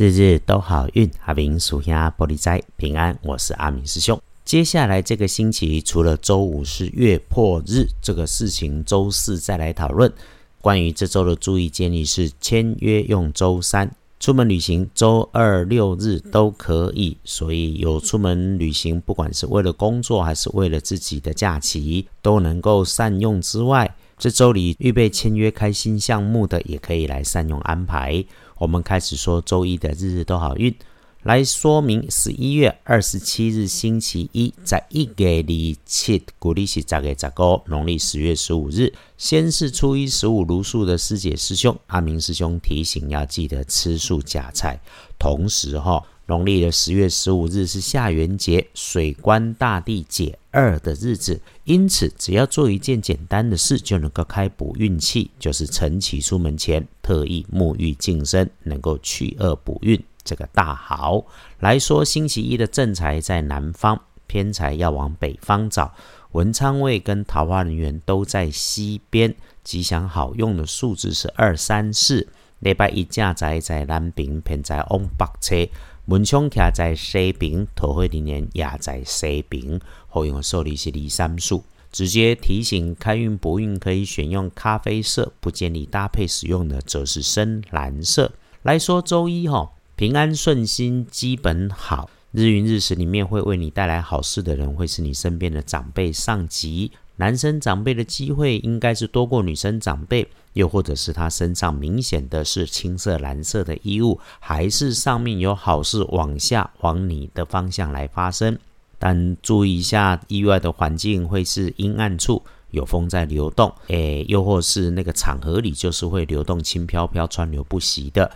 日日都好运，阿明属下玻璃斋平安。我是阿明师兄。接下来这个星期，除了周五是月破日这个事情，周四再来讨论。关于这周的注意建议是：签约用周三，出门旅行周二六日都可以。所以有出门旅行，不管是为了工作还是为了自己的假期，都能够善用之外，这周里预备签约开新项目的，也可以来善用安排。我们开始说周一的日日都好运，来说明十一月二十七日星期一，在一月里七，古历是十月十五，农历十月十五日，先是初一十五如数的师姐师兄阿明师兄提醒要记得吃素假菜，同时哈。农历的十月十五日是下元节，水官大帝解二的日子，因此只要做一件简单的事，就能够开补运气，就是晨起出门前特意沐浴净身，能够去恶补运，这个大好。来说星期一的正财在南方，偏财要往北方找，文昌位跟桃花人员都在西边，吉祥好用的数字是二三四。礼拜一正财在南边，偏财往北车。门窗徛在西边，桃花林年也在西边。后用的受力是离三数，直接提醒开运不运可以选用咖啡色，不建议搭配使用的则是深蓝色。来说周一哈，平安顺心，基本好。日运日时里面会为你带来好事的人，会是你身边的长辈、上级。男生长辈的机会应该是多过女生长辈，又或者是他身上明显的是青色、蓝色的衣物，还是上面有好事往下往你的方向来发生。但注意一下，意外的环境会是阴暗处，有风在流动，诶，又或是那个场合里就是会流动轻飘飘、川流不息的。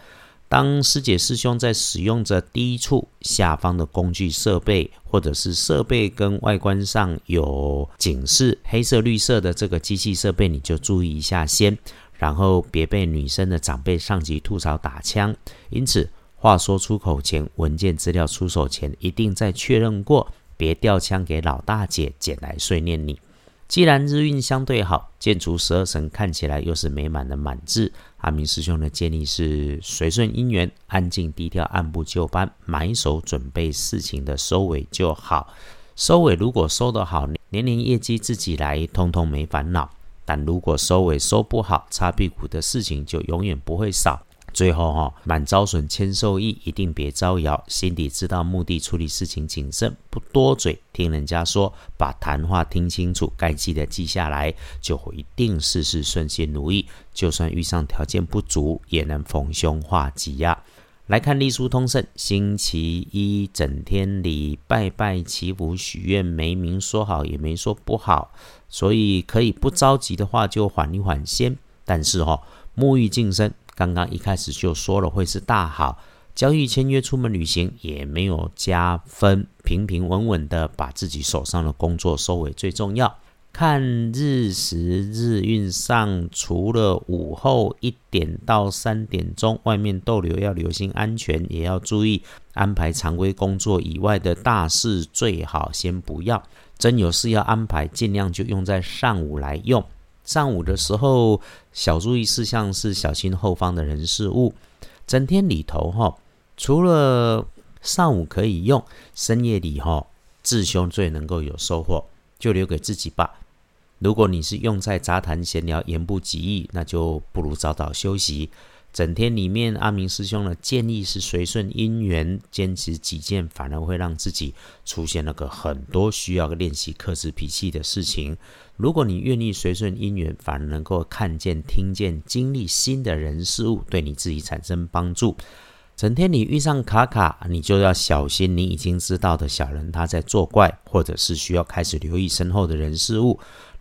当师姐师兄在使用着低处下方的工具设备，或者是设备跟外观上有警示黑色、绿色的这个机器设备，你就注意一下先，然后别被女生的长辈上级吐槽打枪。因此，话说出口前，文件资料出手前，一定再确认过，别掉枪给老大姐捡来碎念你。既然日运相对好，建除十二神看起来又是美满的满字。阿明师兄的建议是：随顺因缘，安静低调，按部就班，埋手准备事情的收尾就好。收尾如果收得好，年年业绩自己来，通通没烦恼；但如果收尾收不好，擦屁股的事情就永远不会少。最后哈，满招损，谦受益，一定别招摇。心底知道目的，处理事情谨慎，不多嘴。听人家说，把谈话听清楚，该记得记下来，就会一定事事顺心如意。就算遇上条件不足，也能逢凶化吉呀。来看隶书通胜，星期一整天里拜拜祈福许愿，没明说好，也没说不好，所以可以不着急的话，就缓一缓先。但是哈，沐浴净身。刚刚一开始就说了会是大好，交易签约出门旅行也没有加分，平平稳稳的把自己手上的工作收尾最重要。看日时日运上，除了午后一点到三点钟外面逗留要留心安全，也要注意安排常规工作以外的大事，最好先不要。真有事要安排，尽量就用在上午来用。上午的时候，小注意事项是小心后方的人事物。整天里头哈，除了上午可以用，深夜里哈，自凶最能够有收获，就留给自己吧。如果你是用在杂谈闲聊、言不及义，那就不如早早休息。整天里面，阿明师兄的建议是随顺因缘，坚持己见，反而会让自己出现那个很多需要练习克制脾气的事情。如果你愿意随顺因缘，反而能够看见、听见、经历新的人事物，对你自己产生帮助。整天你遇上卡卡，你就要小心，你已经知道的小人他在作怪，或者是需要开始留意身后的人事物。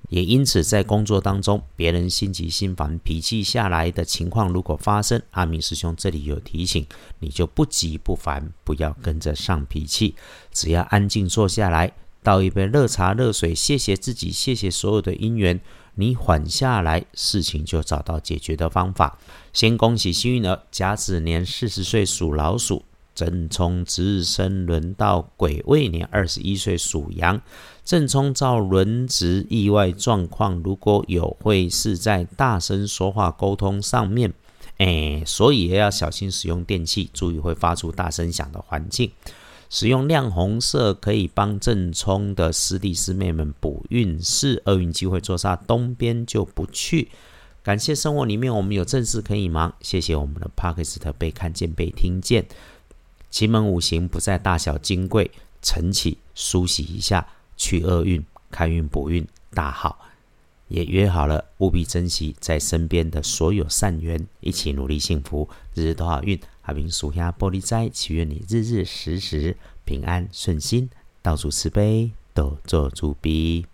也因此，在工作当中，别人心急心烦、脾气下来的情况如果发生，阿明师兄这里有提醒，你就不急不烦，不要跟着上脾气，只要安静坐下来，倒一杯热茶、热水，谢谢自己，谢谢所有的因缘，你缓下来，事情就找到解决的方法。先恭喜幸运儿甲子年四十岁属老鼠。正冲值日生轮到癸未年二十一岁属羊，正冲照轮值意外状况，如果有会是在大声说话沟通上面，哎，所以也要小心使用电器，注意会发出大声响的环境。使用亮红色可以帮正冲的师弟师妹们补运势，厄运机会坐煞东边就不去。感谢生活里面我们有正事可以忙，谢谢我们的帕克斯特被看见被听见。奇门五行不在大小金贵，晨起梳洗一下，去厄运，开运补运，大好。也约好了，务必珍惜在身边的所有善缘，一起努力幸福，日日都好运。阿明属下玻璃斋，祈愿你日日时时平安顺心，到处慈悲，多做主逼。